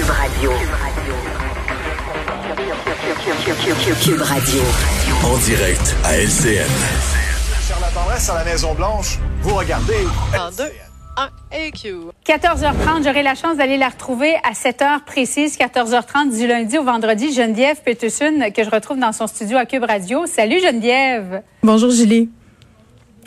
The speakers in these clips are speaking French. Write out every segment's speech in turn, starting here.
Cube Radio. Cube Radio. En direct à LCN. Charlotte Tendresse à la Maison-Blanche. Vous regardez. En deux, un et Q. 14h30, j'aurai la chance d'aller la retrouver à 7 heures précise, 14h30 du lundi au vendredi. Geneviève Peterson, que je retrouve dans son studio à Cube Radio. Salut Geneviève. Bonjour Julie.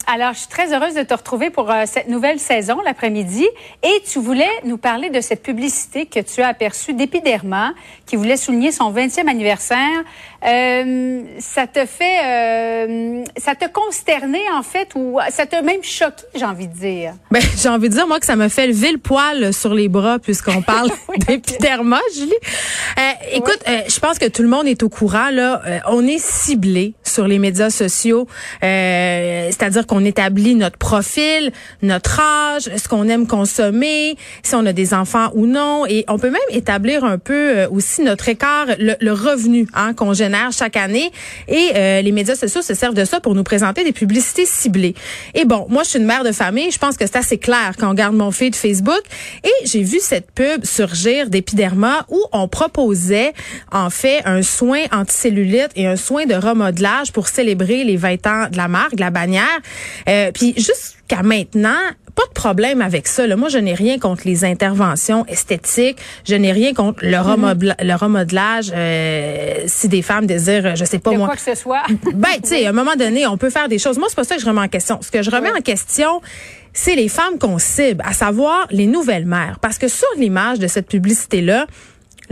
Alors, je suis très heureuse de te retrouver pour euh, cette nouvelle saison l'après-midi. Et tu voulais nous parler de cette publicité que tu as aperçue d'Epiderma, qui voulait souligner son 20e anniversaire. Euh, ça te fait, euh, ça te consterné en fait, ou ça t'a même choqué, j'ai envie de dire? Ben, j'ai envie de dire moi que ça me fait lever le poil sur les bras puisqu'on parle Oui, Julie. Euh, écoute, euh, je pense que tout le monde est au courant là. Euh, on est ciblé sur les médias sociaux, euh, c'est-à-dire qu'on établit notre profil, notre âge, ce qu'on aime consommer, si on a des enfants ou non, et on peut même établir un peu aussi notre écart, le, le revenu hein, qu'on génère chaque année. Et euh, les médias sociaux se servent de ça pour nous présenter des publicités ciblées. Et bon, moi je suis une mère de famille, je pense que c'est assez clair quand on regarde mon feed Facebook. Et j'ai vu cette pub surgir d'Epiderma où on proposait en fait un soin anticellulite et un soin de remodelage pour célébrer les 20 ans de la marque, la bannière. Euh, puis jusqu'à maintenant, pas de problème avec ça. Là. Moi, je n'ai rien contre les interventions esthétiques. Je n'ai rien contre le, remodela- le remodelage. euh, si des femmes désirent, je sais pas De moi. quoi que ce soit. Ben, tu sais, à un moment donné, on peut faire des choses. Moi, c'est pas ça que je remets en question. Ce que je remets Oui. en question, c'est les femmes qu'on cible, à savoir les nouvelles mères. Parce que sur l'image de cette publicité-là,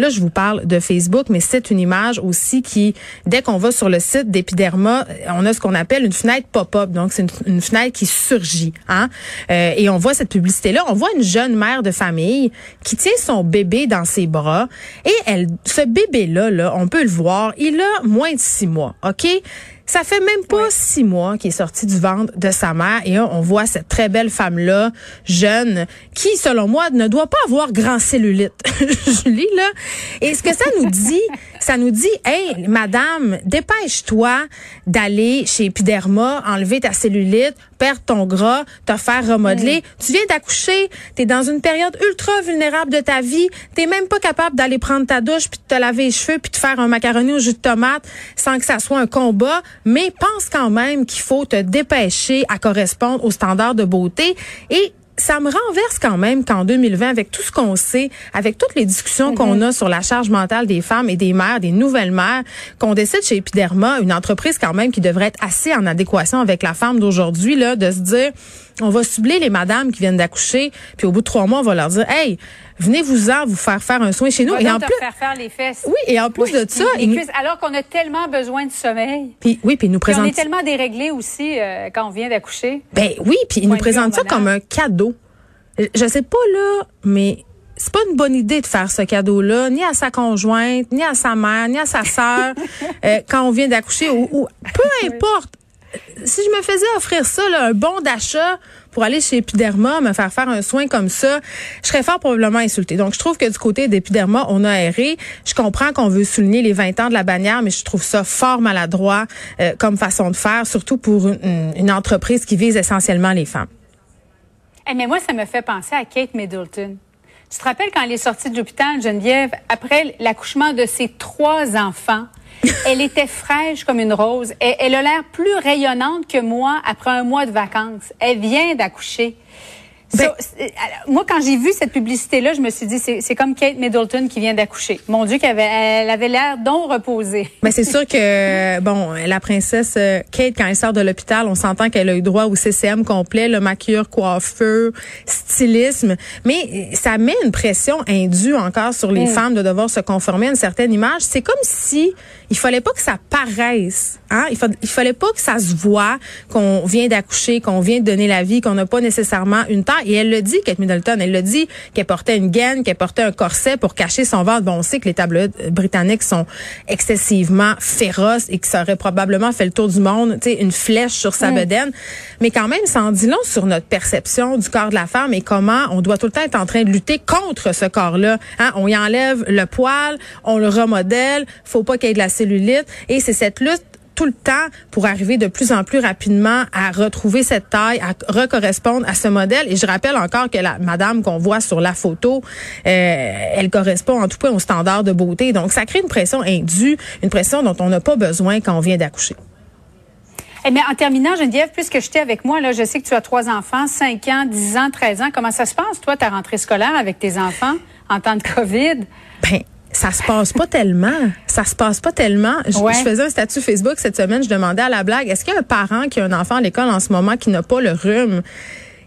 Là, je vous parle de Facebook, mais c'est une image aussi qui, dès qu'on va sur le site d'Epiderma, on a ce qu'on appelle une fenêtre pop-up. Donc, c'est une, une fenêtre qui surgit. Hein? Euh, et on voit cette publicité-là. On voit une jeune mère de famille qui tient son bébé dans ses bras. Et elle, ce bébé-là, là, on peut le voir, il a moins de six mois. OK? Ça fait même pas six mois qu'il est sorti du ventre de sa mère et on voit cette très belle femme-là, jeune, qui, selon moi, ne doit pas avoir grand cellulite. Julie, là. Et ce que ça nous dit, ça nous dit, hey, madame, dépêche-toi d'aller chez Epiderma, enlever ta cellulite, perdre ton gras, te faire remodeler. Tu viens d'accoucher, t'es dans une période ultra vulnérable de ta vie, t'es même pas capable d'aller prendre ta douche puis de te laver les cheveux puis de faire un macaroni au jus de tomate sans que ça soit un combat, mais pense quand même qu'il faut te dépêcher à correspondre aux standards de beauté. Et ça me renverse quand même qu'en 2020, avec tout ce qu'on sait, avec toutes les discussions qu'on a sur la charge mentale des femmes et des mères, des nouvelles mères, qu'on décide chez Epiderma, une entreprise quand même qui devrait être assez en adéquation avec la femme d'aujourd'hui, là, de se dire, on va cibler les madames qui viennent d'accoucher, puis au bout de trois mois, on va leur dire, hey, venez-vous-en vous faire faire un soin chez nous. Va Et en te plus, faire faire les fesses. oui, et en plus Oui. de ça, Les cuisses, alors qu'on a tellement besoin de sommeil. puis, oui, puis ils nous Puis on est tellement déréglé aussi euh, quand on vient d'accoucher. Ben oui, puis ils nous présentent ça comme un cadeau. Euh, Je sais pas là, mais c'est pas une bonne idée de faire ce cadeau-là, ni à sa conjointe, ni à sa mère, ni à sa sœur, euh, quand on vient d'accoucher ou, ou peu importe. Si je me faisais offrir ça, là, un bon d'achat pour aller chez Epiderma, me faire faire un soin comme ça, je serais fort probablement insultée. Donc, je trouve que du côté d'Epiderma, on a erré. Je comprends qu'on veut souligner les 20 ans de la bannière, mais je trouve ça fort maladroit euh, comme façon de faire, surtout pour une, une- entreprise qui vise essentiellement les femmes. Eh, mais moi, ça me fait penser à Kate Middleton. Tu te rappelles quand elle est sortie de l'hôpital, Geneviève, après l'accouchement de ses trois enfants, elle était fraîche comme une rose. Elle, elle a l'air plus rayonnante que moi après un mois de vacances. Elle vient d'accoucher. Ben- Ça, c'est- alors, moi, quand j'ai vu cette publicité-là, je me suis dit, c'est comme Kate Middleton qui vient d'accoucher. Mon Dieu, qu'elle avait, elle avait l'air donc reposée. Mais c'est sûr que bon, la princesse euh, Kate quand elle sort de l'hôpital, on s'entend qu'elle a eu droit au CCM complet, le maquilleur, coiffeur, stylisme, mais euh, ça met une pression indue encore sur les femmes de devoir se conformer à une certaine image. C'est comme si il fallait pas que ça paraisse, hein, il, fa- il fallait pas que ça se voit qu'on vient d'accoucher, qu'on vient de donner la vie, qu'on n'a pas nécessairement une taille et elle le dit Kate Middleton, elle le dit qu'elle portait une gaine, qu'elle portait un corset pour cacher son ventre. Bon, on sait que les tabloïds britanniques sont excessivement féroces et que ça aurait probablement fait le tour du monde, tu sais, une flèche sur sa bedaine. Mais quand même, ça en dit long sur notre perception du corps de la femme et comment on doit tout le temps être en train de lutter contre ce corps-là. Hein? On y enlève le poil, on le remodèle, faut pas qu'il y ait de la cellulite et c'est cette lutte tout le temps pour arriver de plus en plus rapidement à retrouver cette taille, à recorrespondre à ce modèle. Et je rappelle encore que la madame qu'on voit sur la photo, euh, elle correspond en tout point au standard de beauté. Donc, ça crée une pression indue, une pression dont on n'a pas besoin quand on vient d'accoucher. Eh bien, en terminant, Geneviève, puisque j'étais avec moi, là, je sais que tu as trois enfants, 5 ans, 10 ans, 13 ans. Comment ça se passe, toi, ta rentrée scolaire avec tes enfants en temps de COVID? Ben, ça se passe pas tellement. Ça se passe pas tellement. Je, Ouais. je faisais un statut Facebook cette semaine. Je demandais à la blague, est-ce qu'il y a un parent qui a un enfant à l'école en ce moment qui n'a pas le rhume?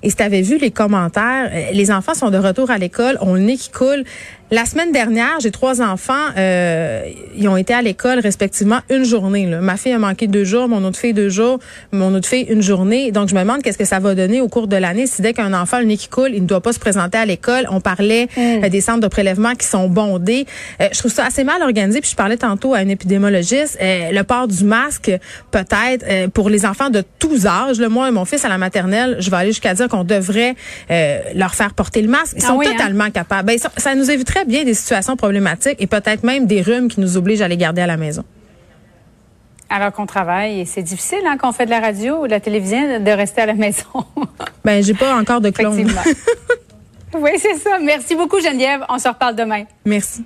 Et si tu avais vu les commentaires, euh, les enfants sont de retour à l'école, ont le nez qui coule. La semaine dernière, j'ai trois enfants, euh, ils ont été à l'école respectivement une journée. là. Ma fille a manqué deux jours, mon autre fille deux jours, mon autre fille une journée. Donc je me demande qu'est-ce que ça va donner au cours de l'année si dès qu'un enfant le nez qui coule, il ne doit pas se présenter à l'école. On parlait euh, des centres de prélèvement qui sont bondés. Euh, je trouve ça assez mal organisé. Puis je parlais tantôt à un épidémiologiste, euh, le port du masque peut-être pour les enfants de tous âges. Là, moi et mon fils à la maternelle, je vais aller jusqu'à dire qu'on devrait euh, leur faire porter le masque. Ils Ah sont oui, hein? totalement capables. Ben, ça, ça nous éviterait bien des situations problématiques et peut-être même des rhumes qui nous obligent à les garder à la maison. Alors qu'on travaille, et c'est difficile, hein, qu'on fait de la radio ou de la télévision, de rester à la maison. Ben, j'ai pas encore de clone. Oui, c'est ça. Merci beaucoup, Geneviève. On se reparle demain. Merci.